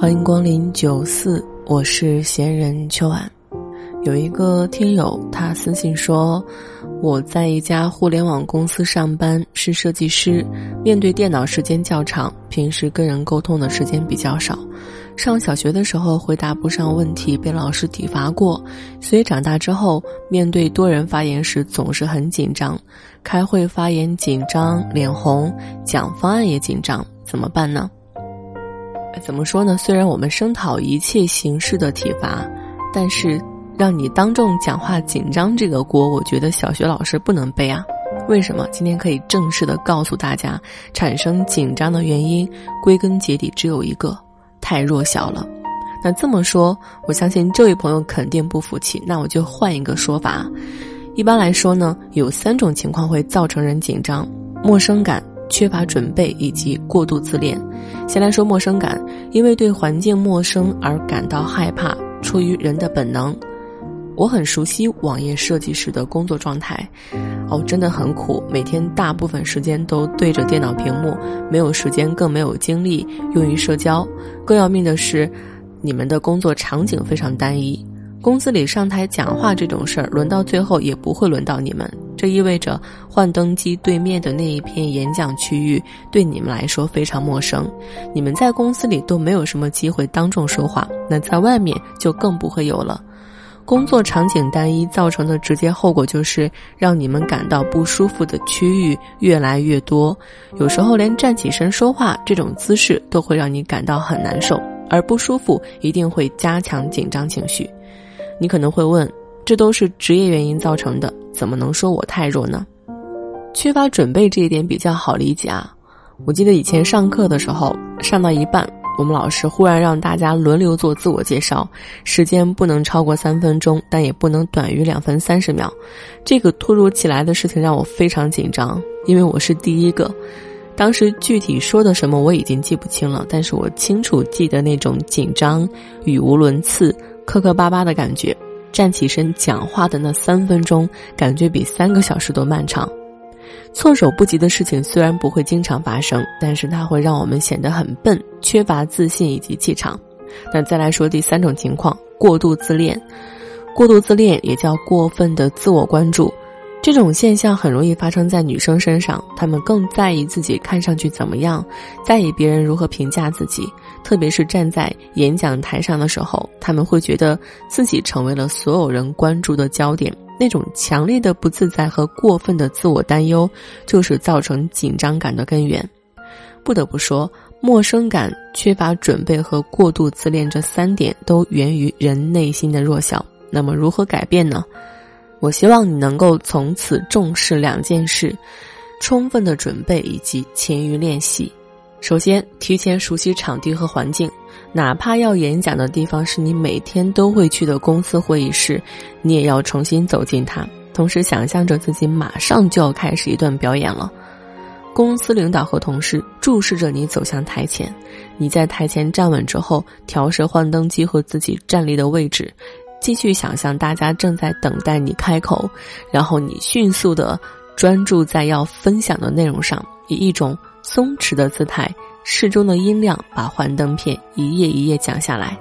欢迎光临九四，我是闲人秋晚。有一个听友他私信说，我在一家互联网公司上班，是设计师，面对电脑时间较长，平时跟人沟通的时间比较少。上小学的时候回答不上问题，被老师体罚过，所以长大之后面对多人发言时总是很紧张，开会发言紧张脸红，讲方案也紧张，怎么办呢？怎么说呢？虽然我们声讨一切形式的体罚，但是让你当众讲话紧张这个锅，我觉得小学老师不能背啊。为什么？今天可以正式的告诉大家，产生紧张的原因，归根结底只有一个：太弱小了。那这么说，我相信这位朋友肯定不服气。那我就换一个说法。一般来说呢，有三种情况会造成人紧张：陌生感。缺乏准备以及过度自恋。先来说陌生感，因为对环境陌生而感到害怕，出于人的本能。我很熟悉网页设计师的工作状态，哦，真的很苦，每天大部分时间都对着电脑屏幕，没有时间，更没有精力用于社交。更要命的是，你们的工作场景非常单一。公司里上台讲话这种事儿，轮到最后也不会轮到你们。这意味着幻灯机对面的那一片演讲区域对你们来说非常陌生。你们在公司里都没有什么机会当众说话，那在外面就更不会有了。工作场景单一造成的直接后果就是让你们感到不舒服的区域越来越多。有时候连站起身说话这种姿势都会让你感到很难受，而不舒服一定会加强紧张情绪。你可能会问，这都是职业原因造成的，怎么能说我太弱呢？缺乏准备这一点比较好理解啊。我记得以前上课的时候，上到一半，我们老师忽然让大家轮流做自我介绍，时间不能超过三分钟，但也不能短于两分三十秒。这个突如其来的事情让我非常紧张，因为我是第一个。当时具体说的什么我已经记不清了，但是我清楚记得那种紧张、语无伦次。磕磕巴巴的感觉，站起身讲话的那三分钟，感觉比三个小时都漫长。措手不及的事情虽然不会经常发生，但是它会让我们显得很笨，缺乏自信以及气场。那再来说第三种情况，过度自恋。过度自恋也叫过分的自我关注。这种现象很容易发生在女生身上，她们更在意自己看上去怎么样，在意别人如何评价自己。特别是站在演讲台上的时候，他们会觉得自己成为了所有人关注的焦点。那种强烈的不自在和过分的自我担忧，就是造成紧张感的根源。不得不说，陌生感、缺乏准备和过度自恋这三点都源于人内心的弱小。那么，如何改变呢？我希望你能够从此重视两件事：充分的准备以及勤于练习。首先，提前熟悉场地和环境，哪怕要演讲的地方是你每天都会去的公司会议室，你也要重新走进它，同时想象着自己马上就要开始一段表演了。公司领导和同事注视着你走向台前，你在台前站稳之后，调试幻灯机和自己站立的位置。继续想象，大家正在等待你开口，然后你迅速的专注在要分享的内容上，以一种松弛的姿态，适中的音量，把幻灯片一页一页讲下来。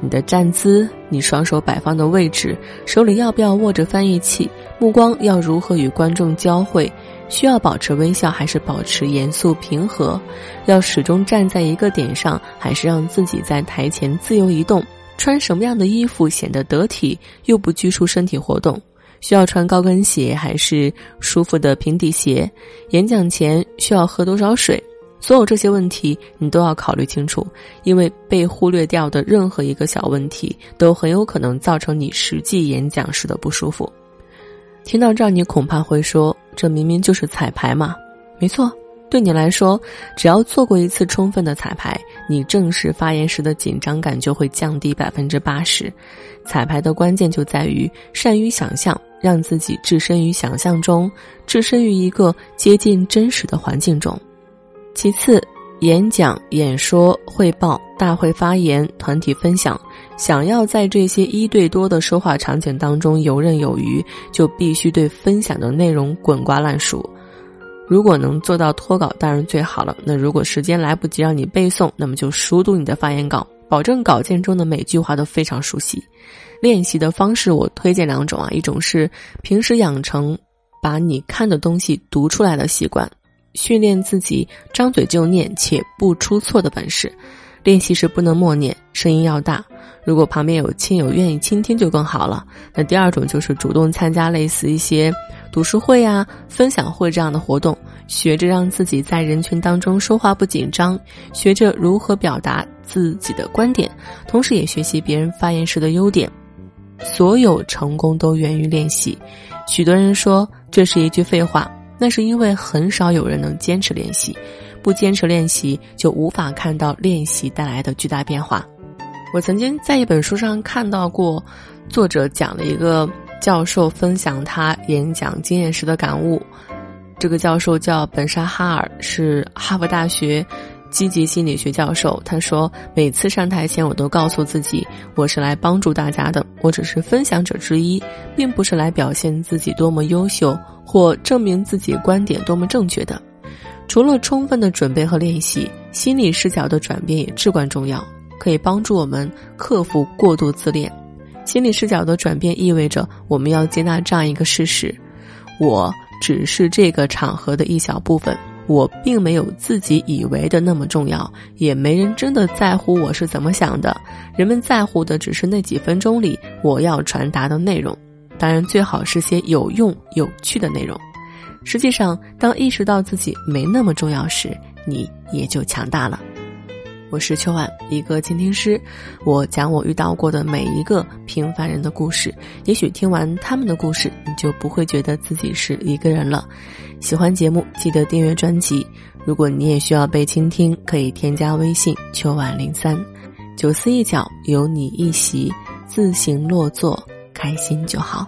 你的站姿，你双手摆放的位置，手里要不要握着翻译器，目光要如何与观众交汇，需要保持微笑还是保持严肃平和，要始终站在一个点上，还是让自己在台前自由移动。穿什么样的衣服显得得体又不拘束身体活动？需要穿高跟鞋还是舒服的平底鞋？演讲前需要喝多少水？所有这些问题你都要考虑清楚，因为被忽略掉的任何一个小问题都很有可能造成你实际演讲时的不舒服。听到这儿，你恐怕会说：“这明明就是彩排嘛！”没错，对你来说，只要做过一次充分的彩排，你正式发言时的紧张感就会降低百分之八十。彩排的关键就在于善于想象，让自己置身于想象中，置身于一个接近真实的环境中。其次，演讲、演说、汇报、大会发言、团体分享，想要在这些一对多的说话场景当中游刃有余，就必须对分享的内容滚瓜烂熟。如果能做到脱稿，当然最好了。那如果时间来不及让你背诵，那么就熟读你的发言稿，保证稿件中的每句话都非常熟悉。练习的方式我推荐两种啊，一种是平时养成把你看的东西读出来的习惯，训练自己张嘴就念且不出错的本事。练习时不能默念，声音要大。如果旁边有亲友愿意倾听就更好了。那第二种就是主动参加类似一些。读书会呀、分享会这样的活动，学着让自己在人群当中说话不紧张，学着如何表达自己的观点，同时也学习别人发言时的优点。所有成功都源于练习。许多人说这是一句废话，那是因为很少有人能坚持练习。不坚持练习，就无法看到练习带来的巨大变化。我曾经在一本书上看到过，作者讲了一个。教授分享他演讲经验时的感悟。这个教授叫本沙哈尔，是哈佛大学积极心理学教授。他说：“每次上台前，我都告诉自己，我是来帮助大家的，我只是分享者之一，并不是来表现自己多么优秀或证明自己观点多么正确的。除了充分的准备和练习，心理视角的转变也至关重要，可以帮助我们克服过度自恋。”心理视角的转变意味着我们要接纳这样一个事实：我只是这个场合的一小部分，我并没有自己以为的那么重要，也没人真的在乎我是怎么想的。人们在乎的只是那几分钟里我要传达的内容，当然最好是些有用、有趣的内容。实际上，当意识到自己没那么重要时，你也就强大了。我是秋晚，一个倾听师。我讲我遇到过的每一个平凡人的故事，也许听完他们的故事，你就不会觉得自己是一个人了。喜欢节目，记得订阅专辑。如果你也需要被倾听，可以添加微信秋晚零三，九思一角有你一席，自行落座，开心就好。